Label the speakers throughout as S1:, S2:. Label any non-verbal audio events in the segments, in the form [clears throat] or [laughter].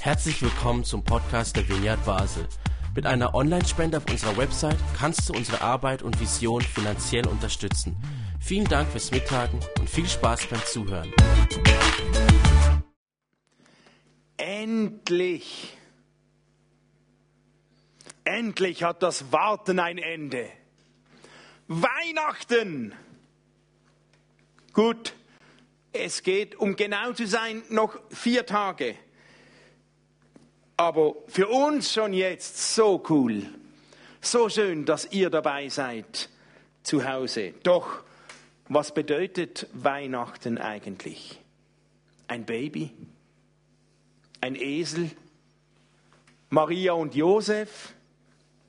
S1: Herzlich willkommen zum Podcast der Vineyard Basel. Mit einer Online-Spende auf unserer Website kannst du unsere Arbeit und Vision finanziell unterstützen. Vielen Dank fürs Mittagen und viel Spaß beim Zuhören.
S2: Endlich, endlich hat das Warten ein Ende. Weihnachten! Gut, es geht, um genau zu sein, noch vier Tage. Aber für uns schon jetzt so cool, so schön, dass ihr dabei seid zu Hause. Doch, was bedeutet Weihnachten eigentlich? Ein Baby? Ein Esel? Maria und Josef?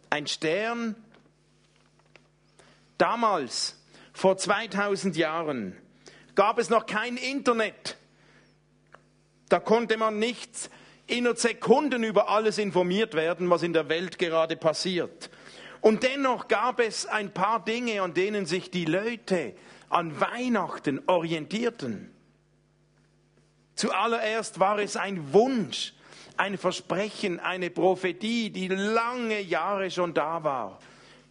S2: Ein Stern? Damals, vor 2000 Jahren, gab es noch kein Internet. Da konnte man nicht innerhalb Sekunden über alles informiert werden, was in der Welt gerade passiert. Und dennoch gab es ein paar Dinge, an denen sich die Leute an Weihnachten orientierten. Zuallererst war es ein Wunsch, ein Versprechen, eine Prophetie, die lange Jahre schon da war,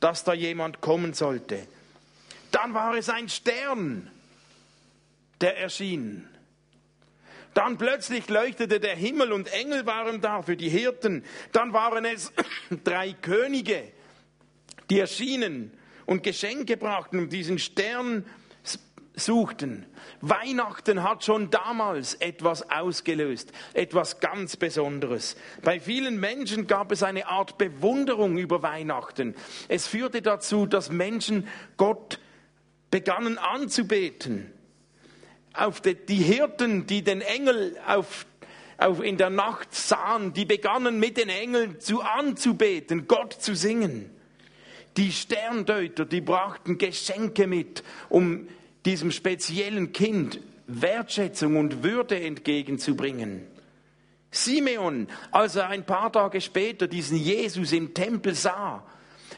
S2: dass da jemand kommen sollte. Dann war es ein Stern, der erschien. Dann plötzlich leuchtete der Himmel und Engel waren da für die Hirten. Dann waren es [coughs] drei Könige, die erschienen und Geschenke brachten und diesen Stern suchten. Weihnachten hat schon damals etwas ausgelöst, etwas ganz Besonderes. Bei vielen Menschen gab es eine Art Bewunderung über Weihnachten. Es führte dazu, dass Menschen Gott begannen anzubeten auf die, die Hirten, die den Engel auf, auf in der Nacht sahen, die begannen mit den Engeln zu anzubeten, Gott zu singen. Die Sterndeuter, die brachten Geschenke mit, um diesem speziellen Kind Wertschätzung und Würde entgegenzubringen. Simeon, als er ein paar Tage später diesen Jesus im Tempel sah,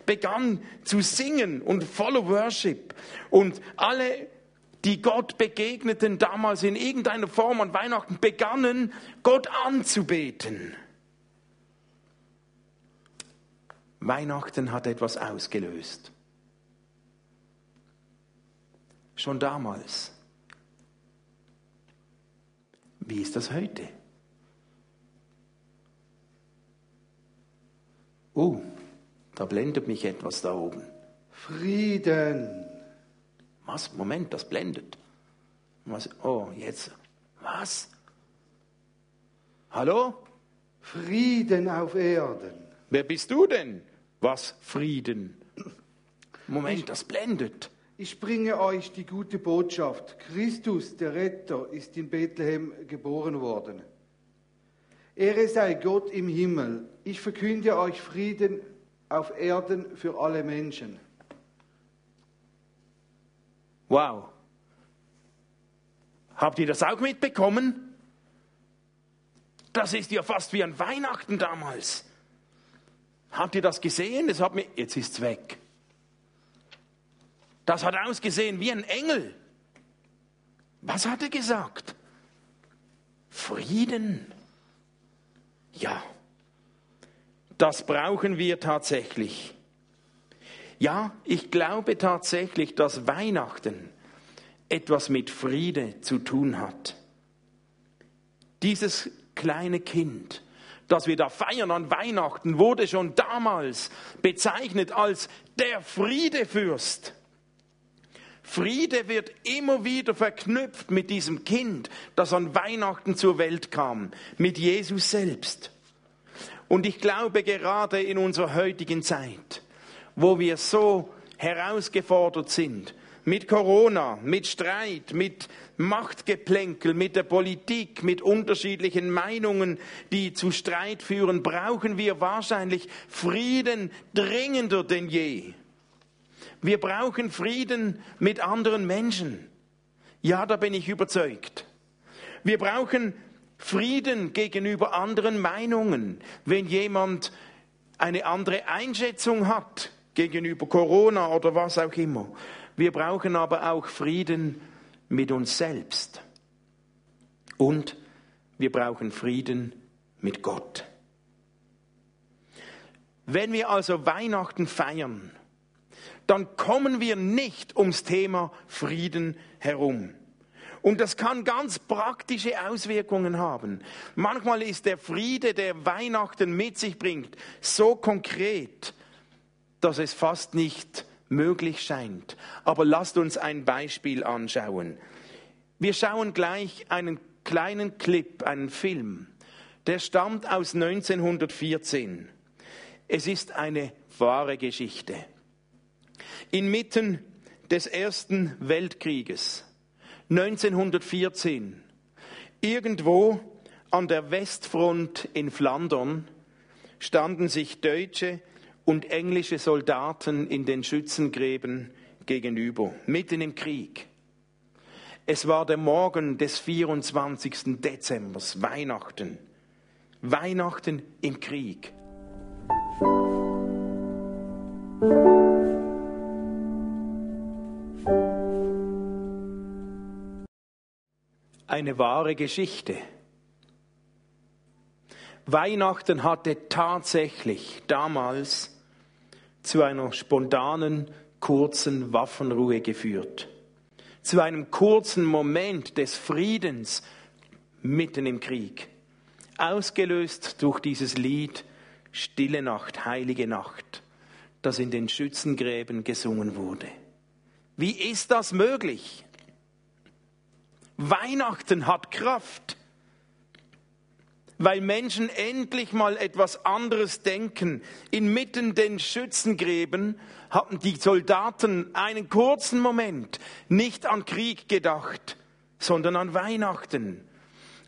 S2: begann zu singen und voller Worship. Und alle die Gott begegneten damals in irgendeiner Form an Weihnachten, begannen Gott anzubeten. Weihnachten hat etwas ausgelöst. Schon damals. Wie ist das heute? Oh, da blendet mich etwas da oben.
S3: Frieden.
S2: Was? Moment, das blendet. Was? Oh, jetzt. Was? Hallo?
S3: Frieden auf Erden.
S2: Wer bist du denn? Was Frieden? Moment, das blendet.
S3: Ich bringe euch die gute Botschaft. Christus, der Retter, ist in Bethlehem geboren worden. Ehre sei Gott im Himmel. Ich verkünde euch Frieden auf Erden für alle Menschen.
S2: Wow. Habt ihr das auch mitbekommen? Das ist ja fast wie an Weihnachten damals. Habt ihr das gesehen? Das hat mir, jetzt ist es weg. Das hat ausgesehen wie ein Engel. Was hat er gesagt? Frieden. Ja, das brauchen wir tatsächlich. Ja, ich glaube tatsächlich, dass Weihnachten etwas mit Friede zu tun hat. Dieses kleine Kind, das wir da feiern an Weihnachten, wurde schon damals bezeichnet als der Friedefürst. Friede wird immer wieder verknüpft mit diesem Kind, das an Weihnachten zur Welt kam, mit Jesus selbst. Und ich glaube gerade in unserer heutigen Zeit, wo wir so herausgefordert sind, mit Corona, mit Streit, mit Machtgeplänkel, mit der Politik, mit unterschiedlichen Meinungen, die zu Streit führen, brauchen wir wahrscheinlich Frieden dringender denn je. Wir brauchen Frieden mit anderen Menschen. Ja, da bin ich überzeugt. Wir brauchen Frieden gegenüber anderen Meinungen. Wenn jemand eine andere Einschätzung hat, gegenüber Corona oder was auch immer. Wir brauchen aber auch Frieden mit uns selbst. Und wir brauchen Frieden mit Gott. Wenn wir also Weihnachten feiern, dann kommen wir nicht ums Thema Frieden herum. Und das kann ganz praktische Auswirkungen haben. Manchmal ist der Friede, der Weihnachten mit sich bringt, so konkret, dass es fast nicht möglich scheint. Aber lasst uns ein Beispiel anschauen. Wir schauen gleich einen kleinen Clip, einen Film. Der stammt aus 1914. Es ist eine wahre Geschichte. Inmitten des Ersten Weltkrieges 1914 irgendwo an der Westfront in Flandern standen sich deutsche und englische Soldaten in den Schützengräben gegenüber, mitten im Krieg. Es war der Morgen des 24. Dezember, Weihnachten. Weihnachten im Krieg. Eine wahre Geschichte. Weihnachten hatte tatsächlich damals zu einer spontanen, kurzen Waffenruhe geführt. Zu einem kurzen Moment des Friedens mitten im Krieg. Ausgelöst durch dieses Lied Stille Nacht, heilige Nacht, das in den Schützengräben gesungen wurde. Wie ist das möglich? Weihnachten hat Kraft, weil Menschen endlich mal etwas anderes denken. Inmitten den Schützengräben hatten die Soldaten einen kurzen Moment nicht an Krieg gedacht, sondern an Weihnachten.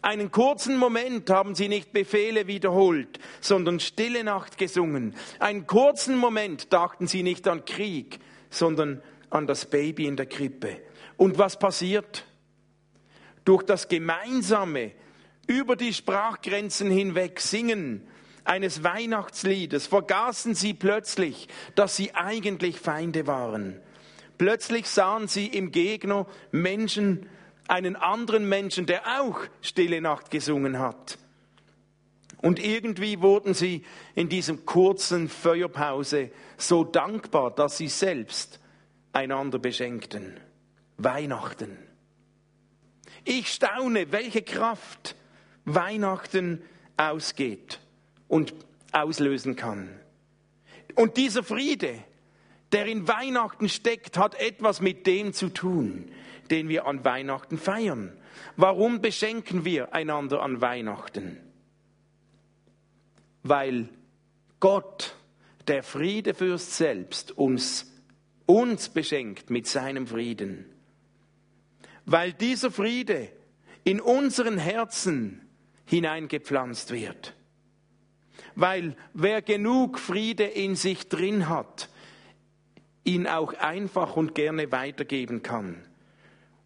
S2: Einen kurzen Moment haben sie nicht Befehle wiederholt, sondern stille Nacht gesungen. Einen kurzen Moment dachten sie nicht an Krieg, sondern an das Baby in der Krippe. Und was passiert? Durch das gemeinsame, über die Sprachgrenzen hinweg Singen eines Weihnachtsliedes vergaßen sie plötzlich, dass sie eigentlich Feinde waren. Plötzlich sahen sie im Gegner Menschen, einen anderen Menschen, der auch Stille Nacht gesungen hat. Und irgendwie wurden sie in diesem kurzen Feuerpause so dankbar, dass sie selbst einander beschenkten. Weihnachten. Ich staune, welche Kraft Weihnachten ausgeht und auslösen kann. Und dieser Friede, der in Weihnachten steckt, hat etwas mit dem zu tun, den wir an Weihnachten feiern. Warum beschenken wir einander an Weihnachten? Weil Gott, der Friedefürst selbst, uns, uns beschenkt mit seinem Frieden. Weil dieser Friede in unseren Herzen hineingepflanzt wird. Weil wer genug Friede in sich drin hat, ihn auch einfach und gerne weitergeben kann.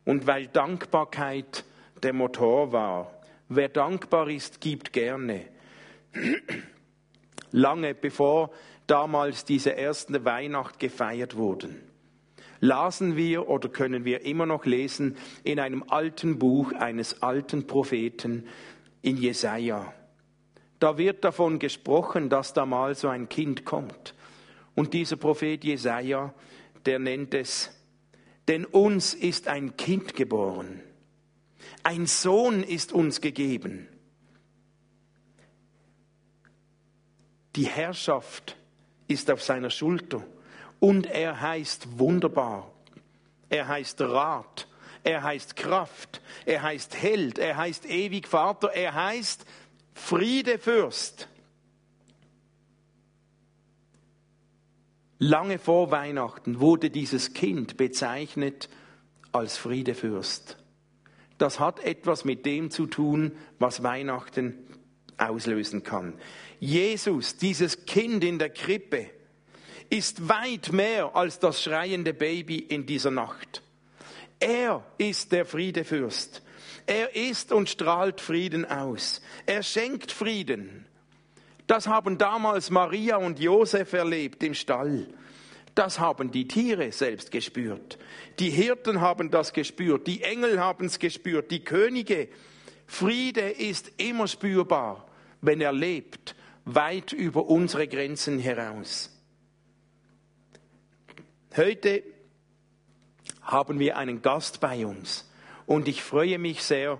S2: Und weil Dankbarkeit der Motor war. Wer dankbar ist, gibt gerne. [clears throat] Lange bevor damals diese erste Weihnacht gefeiert wurden, lasen wir oder können wir immer noch lesen in einem alten Buch eines alten Propheten in Jesaja. Da wird davon gesprochen, dass da mal so ein Kind kommt. Und dieser Prophet Jesaja, der nennt es denn uns ist ein Kind geboren, ein Sohn ist uns gegeben. Die Herrschaft ist auf seiner Schulter und er heißt wunderbar, er heißt Rat, er heißt Kraft, er heißt Held, er heißt ewig Vater, er heißt Friedefürst. Lange vor Weihnachten wurde dieses Kind bezeichnet als Friedefürst. Das hat etwas mit dem zu tun, was Weihnachten auslösen kann. Jesus, dieses Kind in der Krippe, ist weit mehr als das schreiende Baby in dieser Nacht. Er ist der Friedefürst. Er ist und strahlt Frieden aus. Er schenkt Frieden. Das haben damals Maria und Josef erlebt im Stall. Das haben die Tiere selbst gespürt. Die Hirten haben das gespürt. Die Engel haben es gespürt. Die Könige Friede ist immer spürbar, wenn er lebt, weit über unsere Grenzen heraus. Heute haben wir einen Gast bei uns und ich freue mich sehr,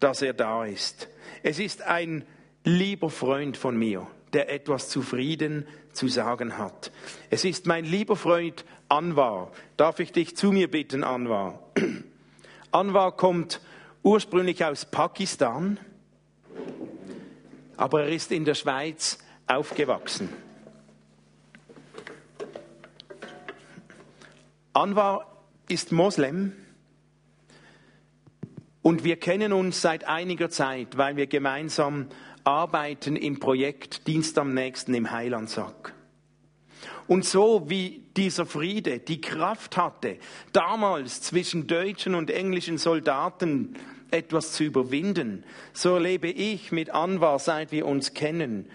S2: dass er da ist. Es ist ein lieber Freund von mir, der etwas zu Frieden zu sagen hat. Es ist mein lieber Freund Anwar. Darf ich dich zu mir bitten, Anwar? [clears throat] Anwar kommt ursprünglich aus Pakistan, aber er ist in der Schweiz aufgewachsen. Anwar ist Moslem und wir kennen uns seit einiger Zeit, weil wir gemeinsam arbeiten im Projekt Dienst am nächsten im Heilandsack. Und so wie dieser Friede die Kraft hatte, damals zwischen deutschen und englischen Soldaten etwas zu überwinden, so erlebe ich mit Anwar, seit wir uns kennen,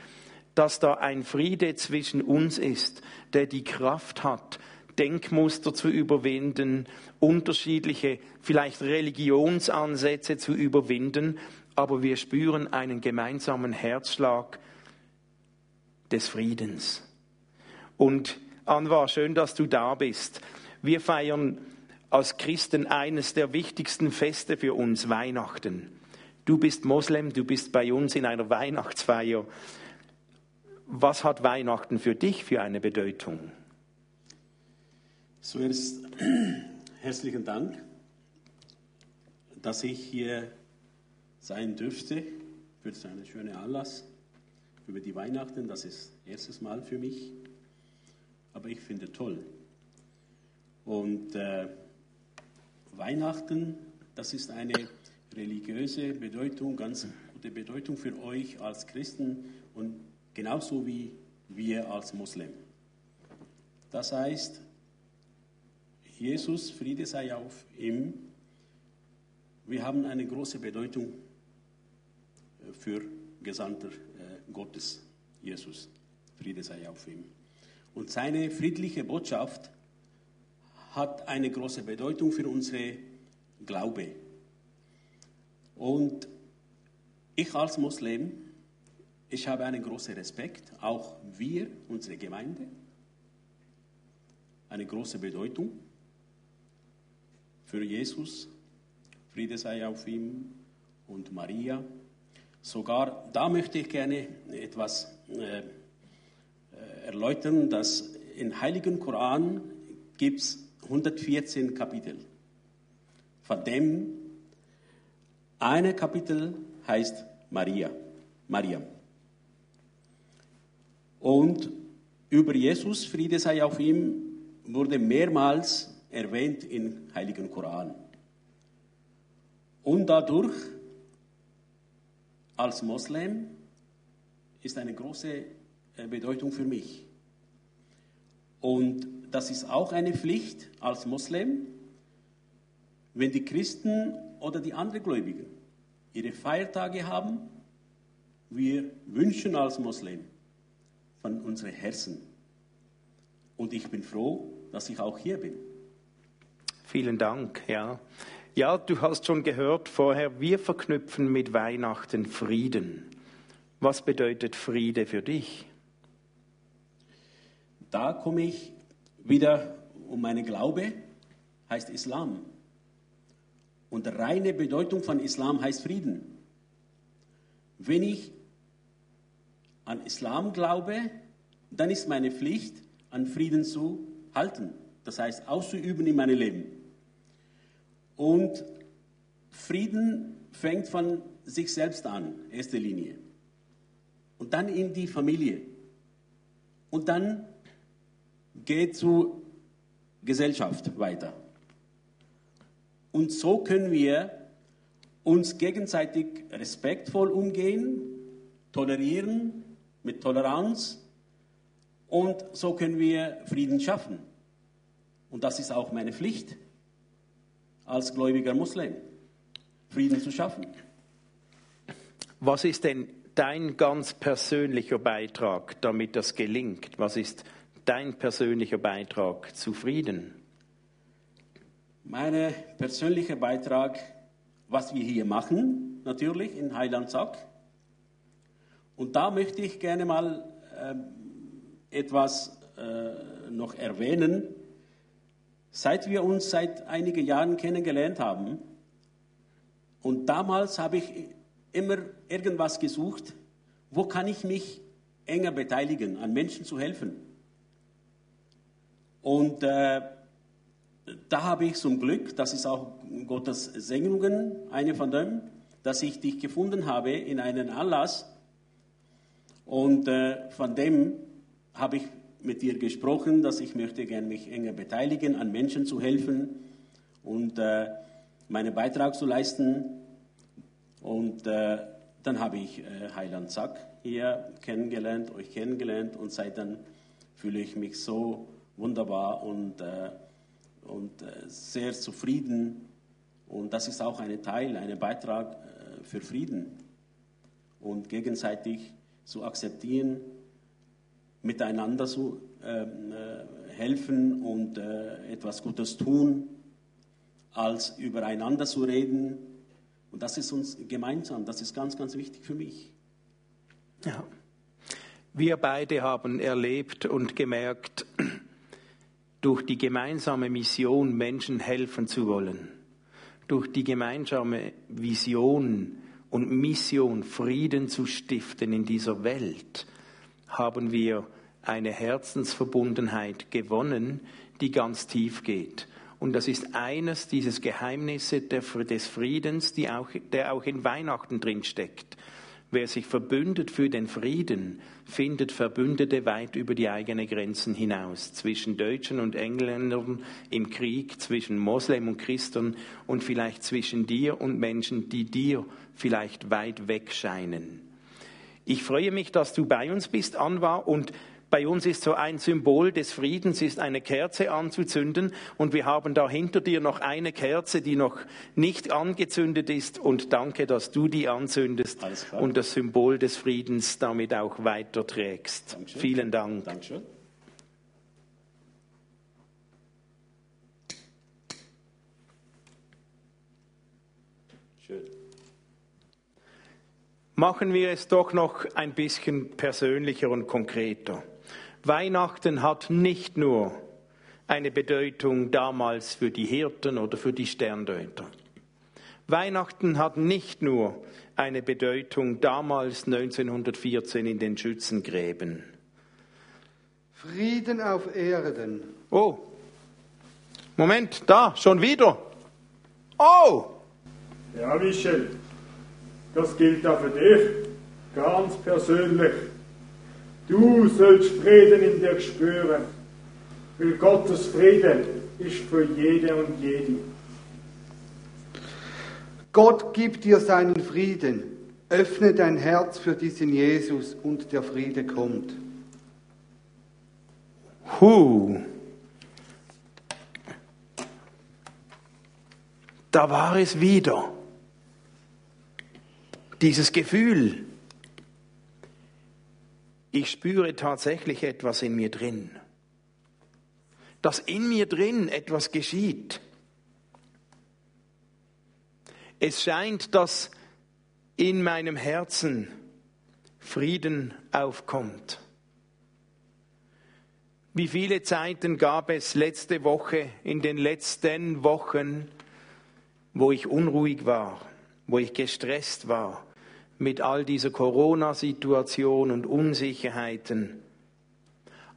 S2: dass da ein Friede zwischen uns ist, der die Kraft hat, Denkmuster zu überwinden, unterschiedliche vielleicht Religionsansätze zu überwinden, aber wir spüren einen gemeinsamen Herzschlag des Friedens. Und Anwar, schön, dass du da bist. Wir feiern als Christen eines der wichtigsten Feste für uns, Weihnachten. Du bist Moslem, du bist bei uns in einer Weihnachtsfeier. Was hat Weihnachten für dich für eine Bedeutung?
S4: Zuerst [clears throat] herzlichen Dank, dass ich hier sein dürfte für so einen schönen Anlass über die Weihnachten. Das ist erstes Mal für mich, aber ich finde toll. Und äh, Weihnachten, das ist eine religiöse Bedeutung, ganz gute Bedeutung für euch als Christen und genauso wie wir als Muslim. Das heißt, Jesus, Friede sei auf ihm, wir haben eine große Bedeutung für Gesandter äh, Gottes, Jesus. Friede sei auf ihm. Und seine friedliche Botschaft hat eine große Bedeutung für unsere Glaube. Und ich als Muslim, ich habe einen großen Respekt, auch wir, unsere Gemeinde, eine große Bedeutung für Jesus. Friede sei auf ihm und Maria. Sogar da möchte ich gerne etwas äh, äh erläutern, dass im Heiligen Koran gibt es 114 Kapitel. Von dem eine Kapitel heißt Maria, Mariam. Und über Jesus, Friede sei auf ihm, wurde mehrmals erwähnt im Heiligen Koran. Und dadurch als Moslem ist eine große äh, Bedeutung für mich. Und das ist auch eine Pflicht als Moslem, wenn die Christen oder die anderen Gläubigen ihre Feiertage haben, wir wünschen als Moslem von unserem Herzen. Und ich bin froh, dass ich auch hier bin.
S2: Vielen Dank, ja. Ja, du hast schon gehört vorher, wir verknüpfen mit Weihnachten Frieden. Was bedeutet Friede für dich?
S4: Da komme ich wieder um meinen Glaube, heißt Islam. Und reine Bedeutung von Islam heißt Frieden. Wenn ich an Islam glaube, dann ist meine Pflicht, an Frieden zu halten. Das heißt, auszuüben in meinem Leben. Und Frieden fängt von sich selbst an, erste Linie. Und dann in die Familie. Und dann geht zur Gesellschaft weiter. Und so können wir uns gegenseitig respektvoll umgehen, tolerieren, mit Toleranz. Und so können wir Frieden schaffen. Und das ist auch meine Pflicht als gläubiger Muslim, Frieden zu schaffen.
S2: Was ist denn dein ganz persönlicher Beitrag, damit das gelingt? Was ist dein persönlicher Beitrag zu Frieden?
S4: Mein persönlicher Beitrag, was wir hier machen, natürlich in Heilandsack. Und da möchte ich gerne mal äh, etwas äh, noch erwähnen. Seit wir uns seit einigen Jahren kennengelernt haben, und damals habe ich immer irgendwas gesucht, wo kann ich mich enger beteiligen, an Menschen zu helfen. Und äh, da habe ich zum Glück, das ist auch Gottes Segnungen, eine von dem, dass ich dich gefunden habe in einem Anlass. Und äh, von dem habe ich mit dir gesprochen, dass ich möchte gerne mich enger beteiligen, an Menschen zu helfen und äh, meinen Beitrag zu leisten. Und äh, dann habe ich äh, Heiland Zack hier kennengelernt, euch kennengelernt und seitdem fühle ich mich so wunderbar und, äh, und äh, sehr zufrieden. Und das ist auch ein Teil, ein Beitrag äh, für Frieden und gegenseitig zu akzeptieren, miteinander zu ähm, äh, helfen und äh, etwas Gutes tun, als übereinander zu reden. Und das ist uns gemeinsam, das ist ganz, ganz wichtig für mich.
S2: Ja. Wir beide haben erlebt und gemerkt, durch die gemeinsame Mission Menschen helfen zu wollen, durch die gemeinsame Vision und Mission Frieden zu stiften in dieser Welt, haben wir eine Herzensverbundenheit gewonnen, die ganz tief geht. Und das ist eines dieses Geheimnisse des Friedens, die auch, der auch in Weihnachten drin steckt. Wer sich verbündet für den Frieden, findet Verbündete weit über die eigenen Grenzen hinaus, zwischen Deutschen und Engländern im Krieg, zwischen Moslem und Christen und vielleicht zwischen dir und Menschen, die dir vielleicht weit weg scheinen. Ich freue mich, dass du bei uns bist, Anwa, und bei uns ist so ein Symbol des Friedens, ist eine Kerze anzuzünden und wir haben da hinter dir noch eine Kerze, die noch nicht angezündet ist und danke, dass du die anzündest und das Symbol des Friedens damit auch weiterträgst. Dankeschön. Vielen Dank. Dankeschön. Machen wir es doch noch ein bisschen persönlicher und konkreter. Weihnachten hat nicht nur eine Bedeutung damals für die Hirten oder für die Sterndeuter. Weihnachten hat nicht nur eine Bedeutung damals 1914 in den Schützengräben.
S3: Frieden auf Erden.
S2: Oh, Moment, da, schon wieder. Oh!
S5: Ja, Michel, das gilt auch für dich, ganz persönlich. Du sollst Frieden in dir spüren, weil Gottes Frieden ist für jede und jede.
S3: Gott gibt dir seinen Frieden. Öffne dein Herz für diesen Jesus und der Friede kommt.
S2: Huh. Da war es wieder. Dieses Gefühl, ich spüre tatsächlich etwas in mir drin. Dass in mir drin etwas geschieht. Es scheint, dass in meinem Herzen Frieden aufkommt. Wie viele Zeiten gab es letzte Woche, in den letzten Wochen, wo ich unruhig war, wo ich gestresst war, mit all dieser Corona-Situation und Unsicherheiten.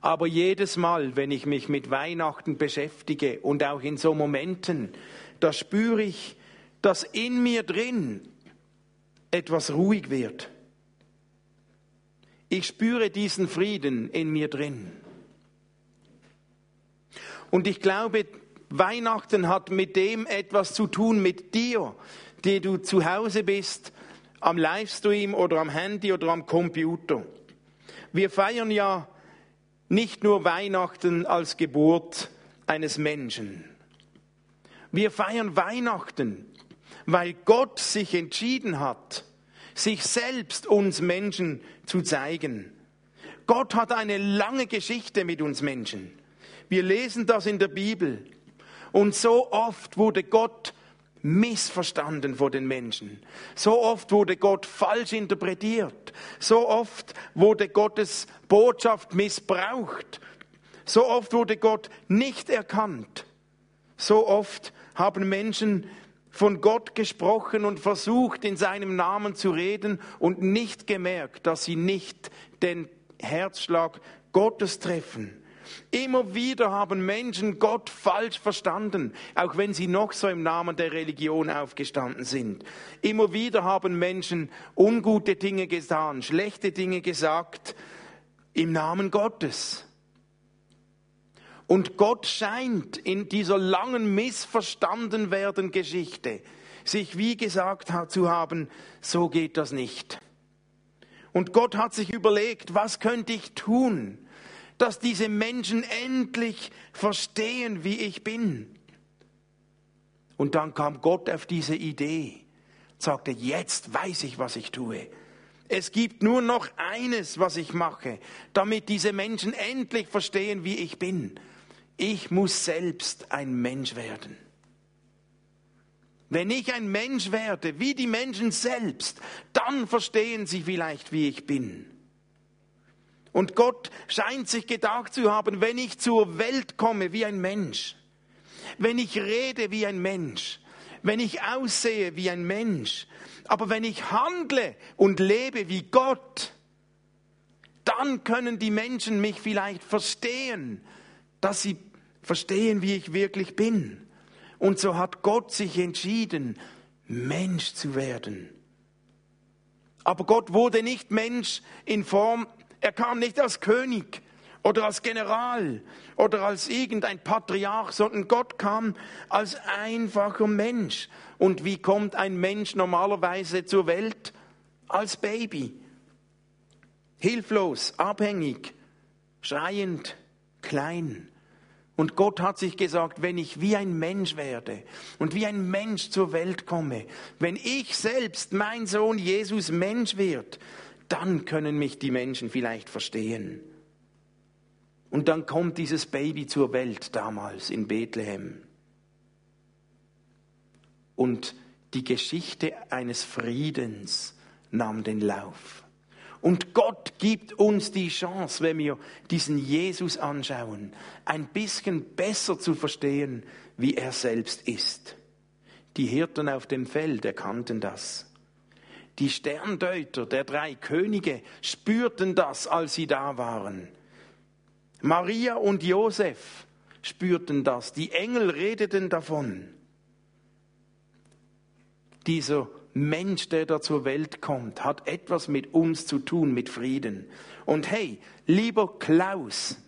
S2: Aber jedes Mal, wenn ich mich mit Weihnachten beschäftige und auch in so Momenten, da spüre ich, dass in mir drin etwas ruhig wird. Ich spüre diesen Frieden in mir drin. Und ich glaube, Weihnachten hat mit dem etwas zu tun, mit dir, die du zu Hause bist am Livestream oder am Handy oder am Computer. Wir feiern ja nicht nur Weihnachten als Geburt eines Menschen. Wir feiern Weihnachten, weil Gott sich entschieden hat, sich selbst uns Menschen zu zeigen. Gott hat eine lange Geschichte mit uns Menschen. Wir lesen das in der Bibel. Und so oft wurde Gott missverstanden vor den Menschen. So oft wurde Gott falsch interpretiert. So oft wurde Gottes Botschaft missbraucht. So oft wurde Gott nicht erkannt. So oft haben Menschen von Gott gesprochen und versucht, in seinem Namen zu reden und nicht gemerkt, dass sie nicht den Herzschlag Gottes treffen. Immer wieder haben Menschen Gott falsch verstanden, auch wenn sie noch so im Namen der Religion aufgestanden sind. Immer wieder haben Menschen ungute Dinge getan, schlechte Dinge gesagt im Namen Gottes. Und Gott scheint in dieser langen missverstanden werden Geschichte sich wie gesagt zu haben, so geht das nicht. Und Gott hat sich überlegt, was könnte ich tun, dass diese Menschen endlich verstehen, wie ich bin. Und dann kam Gott auf diese Idee, sagte, jetzt weiß ich, was ich tue. Es gibt nur noch eines, was ich mache, damit diese Menschen endlich verstehen, wie ich bin. Ich muss selbst ein Mensch werden. Wenn ich ein Mensch werde, wie die Menschen selbst, dann verstehen sie vielleicht, wie ich bin. Und Gott scheint sich gedacht zu haben, wenn ich zur Welt komme wie ein Mensch, wenn ich rede wie ein Mensch, wenn ich aussehe wie ein Mensch, aber wenn ich handle und lebe wie Gott, dann können die Menschen mich vielleicht verstehen, dass sie verstehen, wie ich wirklich bin. Und so hat Gott sich entschieden, Mensch zu werden. Aber Gott wurde nicht Mensch in Form er kam nicht als König oder als General oder als irgendein Patriarch, sondern Gott kam als einfacher Mensch. Und wie kommt ein Mensch normalerweise zur Welt? Als Baby. Hilflos, abhängig, schreiend, klein. Und Gott hat sich gesagt, wenn ich wie ein Mensch werde und wie ein Mensch zur Welt komme, wenn ich selbst, mein Sohn Jesus, Mensch wird, dann können mich die Menschen vielleicht verstehen. Und dann kommt dieses Baby zur Welt damals in Bethlehem. Und die Geschichte eines Friedens nahm den Lauf. Und Gott gibt uns die Chance, wenn wir diesen Jesus anschauen, ein bisschen besser zu verstehen, wie er selbst ist. Die Hirten auf dem Feld erkannten das. Die Sterndeuter der drei Könige spürten das, als sie da waren. Maria und Josef spürten das. Die Engel redeten davon. Dieser Mensch, der da zur Welt kommt, hat etwas mit uns zu tun, mit Frieden. Und hey, lieber Klaus,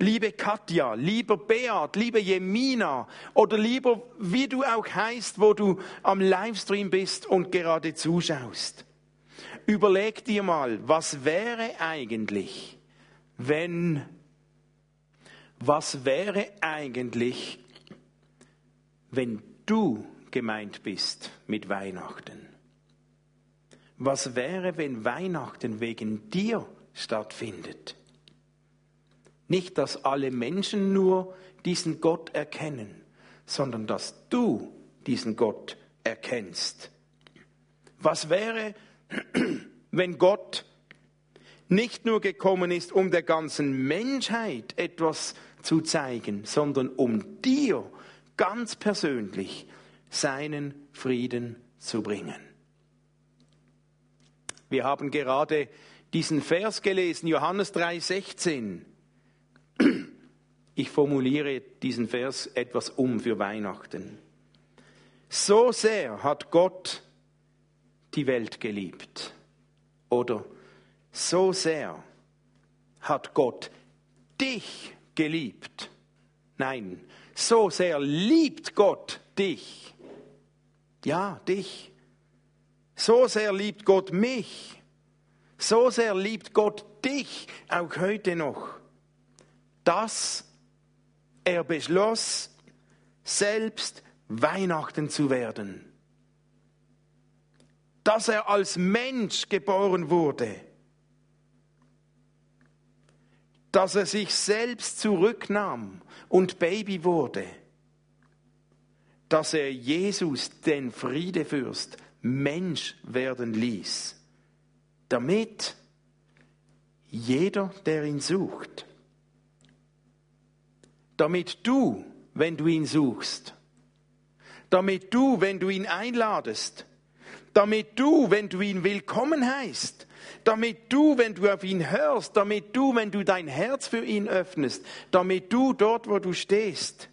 S2: liebe Katja, lieber Beat, liebe Jemina oder lieber wie du auch heißt, wo du am Livestream bist und gerade zuschaust. Überleg dir mal, was wäre eigentlich, wenn, was wäre eigentlich, wenn du gemeint bist mit Weihnachten? Was wäre, wenn Weihnachten wegen dir stattfindet? Nicht, dass alle Menschen nur diesen Gott erkennen, sondern dass du diesen Gott erkennst. Was wäre, [clears throat] wenn Gott nicht nur gekommen ist, um der ganzen Menschheit etwas zu zeigen, sondern um dir ganz persönlich seinen Frieden zu bringen? Wir haben gerade diesen Vers gelesen, Johannes 3:16. Ich formuliere diesen Vers etwas um für Weihnachten. So sehr hat Gott die Welt geliebt. Oder so sehr hat Gott dich geliebt. Nein, so sehr liebt Gott dich. Ja, dich. So sehr liebt Gott mich. So sehr liebt Gott dich auch heute noch dass er beschloss, selbst Weihnachten zu werden. Dass er als Mensch geboren wurde. Dass er sich selbst zurücknahm und Baby wurde. dass er Jesus, den Friedefürst, Mensch werden ließ, damit jeder, der ihn sucht, damit du, wenn du ihn suchst, damit du, wenn du ihn einladest, damit du, wenn du ihn willkommen heißt, damit du, wenn du auf ihn hörst, damit du, wenn du dein Herz für ihn öffnest, damit du dort, wo du stehst,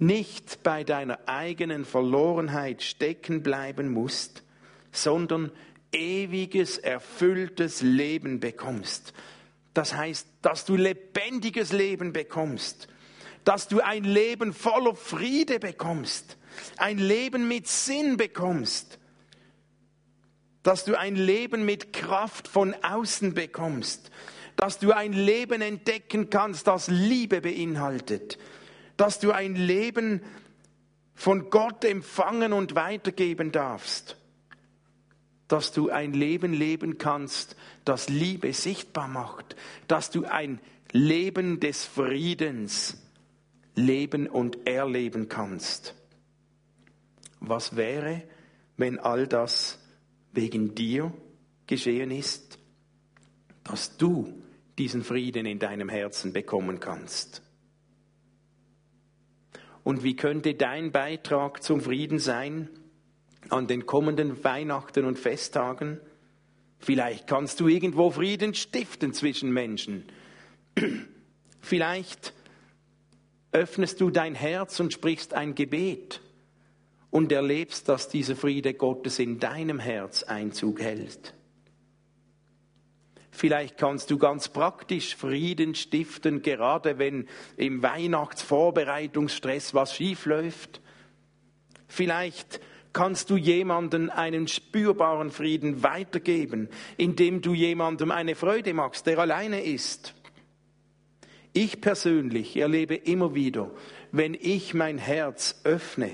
S2: nicht bei deiner eigenen Verlorenheit stecken bleiben musst, sondern ewiges, erfülltes Leben bekommst. Das heißt, dass du lebendiges Leben bekommst, dass du ein Leben voller Friede bekommst, ein Leben mit Sinn bekommst, dass du ein Leben mit Kraft von außen bekommst, dass du ein Leben entdecken kannst, das Liebe beinhaltet, dass du ein Leben von Gott empfangen und weitergeben darfst, dass du ein Leben leben kannst, das Liebe sichtbar macht, dass du ein Leben des Friedens leben und erleben kannst. Was wäre, wenn all das wegen dir geschehen ist, dass du diesen Frieden in deinem Herzen bekommen kannst? Und wie könnte dein Beitrag zum Frieden sein an den kommenden Weihnachten und Festtagen? Vielleicht kannst du irgendwo Frieden stiften zwischen Menschen. [clears throat] Vielleicht öffnest du dein Herz und sprichst ein Gebet und erlebst, dass dieser Friede Gottes in deinem Herz Einzug hält. Vielleicht kannst du ganz praktisch Frieden stiften, gerade wenn im Weihnachtsvorbereitungsstress was schief läuft. Vielleicht kannst du jemandem einen spürbaren Frieden weitergeben, indem du jemandem eine Freude machst, der alleine ist. Ich persönlich erlebe immer wieder, wenn ich mein Herz öffne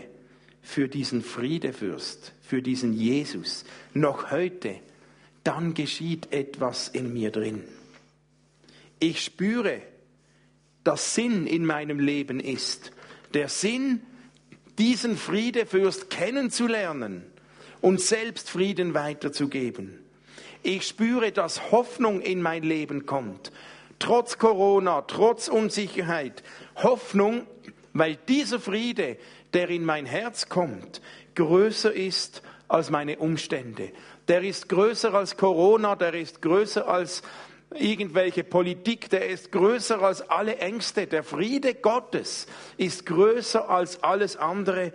S2: für diesen Friedefürst, für diesen Jesus, noch heute, dann geschieht etwas in mir drin. Ich spüre, dass Sinn in meinem Leben ist. Der Sinn, diesen Friedefürst kennenzulernen und selbst Frieden weiterzugeben. Ich spüre, dass Hoffnung in mein Leben kommt. Trotz Corona, trotz Unsicherheit. Hoffnung, weil dieser Friede, der in mein Herz kommt, größer ist als meine Umstände der ist größer als Corona, der ist größer als irgendwelche Politik, der ist größer als alle Ängste. Der Friede Gottes ist größer als alles andere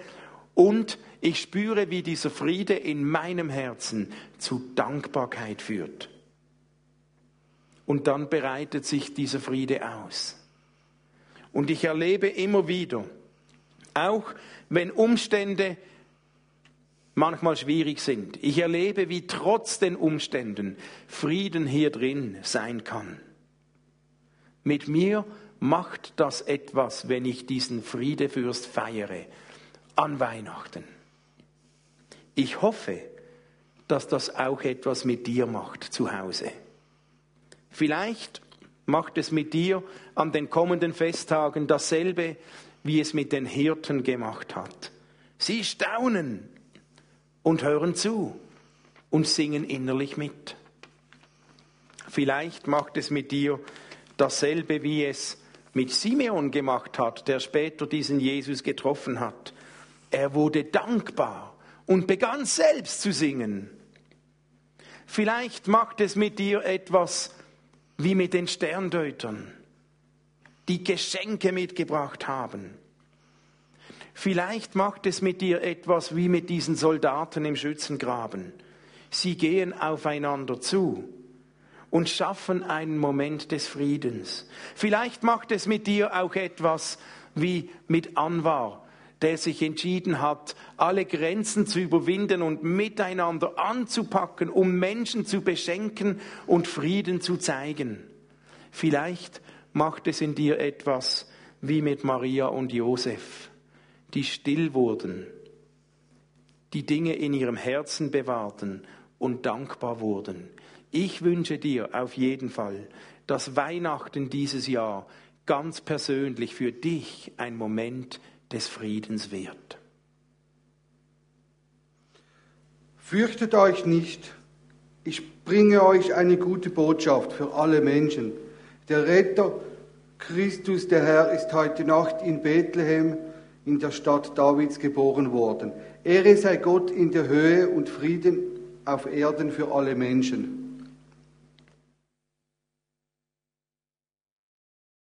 S2: und ich spüre, wie dieser Friede in meinem Herzen zu Dankbarkeit führt. Und dann bereitet sich dieser Friede aus. Und ich erlebe immer wieder, auch wenn Umstände manchmal schwierig sind. Ich erlebe, wie trotz den Umständen Frieden hier drin sein kann. Mit mir macht das etwas, wenn ich diesen Friedefürst feiere an Weihnachten. Ich hoffe, dass das auch etwas mit dir macht zu Hause. Vielleicht macht es mit dir an den kommenden Festtagen dasselbe, wie es mit den Hirten gemacht hat. Sie staunen, und hören zu und singen innerlich mit. Vielleicht macht es mit dir dasselbe, wie es mit Simeon gemacht hat, der später diesen Jesus getroffen hat. Er wurde dankbar und begann selbst zu singen. Vielleicht macht es mit dir etwas wie mit den Sterndeutern, die Geschenke mitgebracht haben Vielleicht macht es mit dir etwas wie mit diesen Soldaten im Schützengraben. Sie gehen aufeinander zu und schaffen einen Moment des Friedens. Vielleicht macht es mit dir auch etwas wie mit Anwar, der sich entschieden hat, alle Grenzen zu überwinden und miteinander anzupacken, um Menschen zu beschenken und Frieden zu zeigen. Vielleicht macht es in dir etwas wie mit Maria und Josef die still wurden, die Dinge in ihrem Herzen bewahrten und dankbar wurden. Ich wünsche dir auf jeden Fall, dass Weihnachten dieses Jahr ganz persönlich für dich ein Moment des Friedens wird.
S3: Fürchtet euch nicht, ich bringe euch eine gute Botschaft für alle Menschen. Der Retter, Christus der Herr, ist heute Nacht in Bethlehem in der Stadt Davids geboren worden. Ehre sei Gott in der Höhe und Frieden auf Erden für alle Menschen.